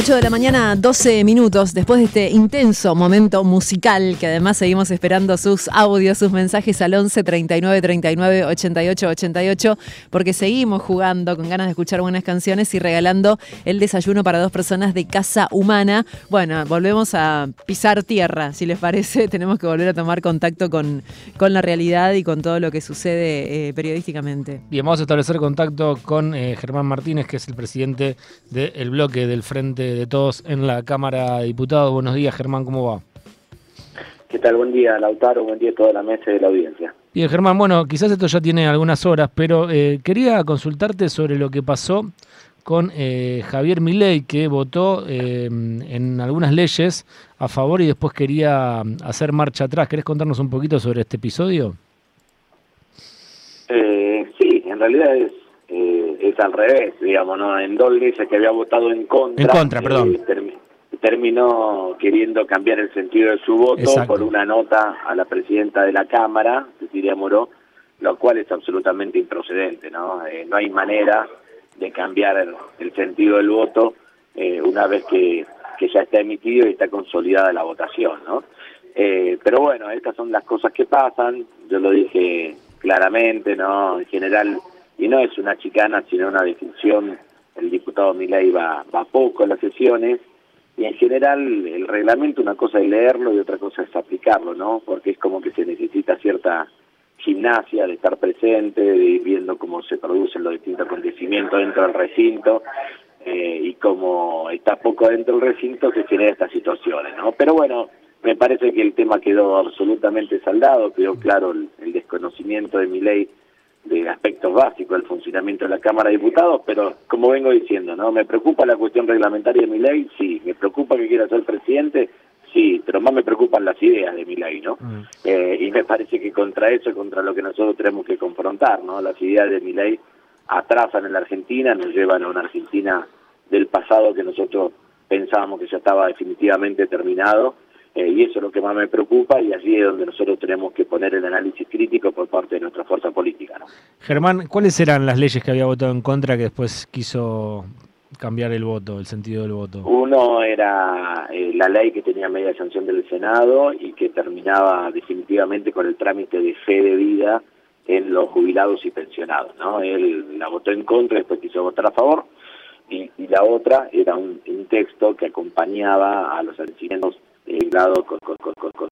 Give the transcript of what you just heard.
8 de la mañana, 12 minutos, después de este intenso momento musical, que además seguimos esperando sus audios, sus mensajes al 11 39 39 88 88, porque seguimos jugando con ganas de escuchar buenas canciones y regalando el desayuno para dos personas de Casa Humana. Bueno, volvemos a pisar tierra, si les parece, tenemos que volver a tomar contacto con, con la realidad y con todo lo que sucede eh, periodísticamente. Bien, vamos a establecer contacto con eh, Germán Martínez, que es el presidente del bloque del Frente de Todos en la Cámara de Diputados. Buenos días, Germán, ¿cómo va? ¿Qué tal? Buen día, Lautaro, buen día a toda la mesa de la audiencia. Bien, Germán, bueno, quizás esto ya tiene algunas horas, pero eh, quería consultarte sobre lo que pasó con eh, Javier Milei, que votó eh, en algunas leyes a favor y después quería hacer marcha atrás. ¿Querés contarnos un poquito sobre este episodio? sí, en realidad es es al revés, digamos, ¿no? En dos leyes que había votado en contra. En contra, perdón. Eh, terminó queriendo cambiar el sentido de su voto por una nota a la presidenta de la Cámara, Cecilia Moró, lo cual es absolutamente improcedente, ¿no? Eh, no hay manera de cambiar el, sentido del voto eh, una vez que, que ya está emitido y está consolidada la votación, ¿no? pero bueno, estas son las cosas que pasan, yo lo dije claramente, ¿no? En general y no es una chicana, sino una definición. El diputado Milay va, va poco en las sesiones y en general el reglamento una cosa es leerlo y otra cosa es aplicarlo, ¿no? Porque es como que se necesita cierta gimnasia de estar presente, de ir viendo cómo se producen los distintos acontecimientos dentro del recinto eh, y cómo está poco dentro del recinto se genera estas situaciones, ¿no? Pero bueno, me parece que el tema quedó absolutamente saldado, quedó claro el, el desconocimiento de mi ley de aspectos básicos del funcionamiento de la Cámara de Diputados, pero como vengo diciendo, ¿no? ¿Me preocupa la cuestión reglamentaria de mi ley? Sí. ¿Me preocupa que quiera ser presidente? Sí, pero más me preocupan las ideas de mi ley, ¿no? Mm. Eh, y me parece que contra eso es contra lo que nosotros tenemos que confrontar, ¿no? Las ideas de mi ley atrasan en la Argentina, nos llevan a una Argentina del pasado que nosotros pensábamos que ya estaba definitivamente terminado eh, y eso es lo que más me preocupa y allí es donde nosotros tenemos que poner el análisis crítico por parte de nuestra fuerza política. ¿no? Germán, ¿cuáles eran las leyes que había votado en contra que después quiso cambiar el voto, el sentido del voto? Uno era eh, la ley que tenía media sanción del Senado y que terminaba definitivamente con el trámite de fe de vida en los jubilados y pensionados. ¿no? Él la votó en contra, después quiso votar a favor. Y, la otra era un, texto que acompañaba a los vencimientos lado con, con, con,